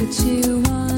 that you want.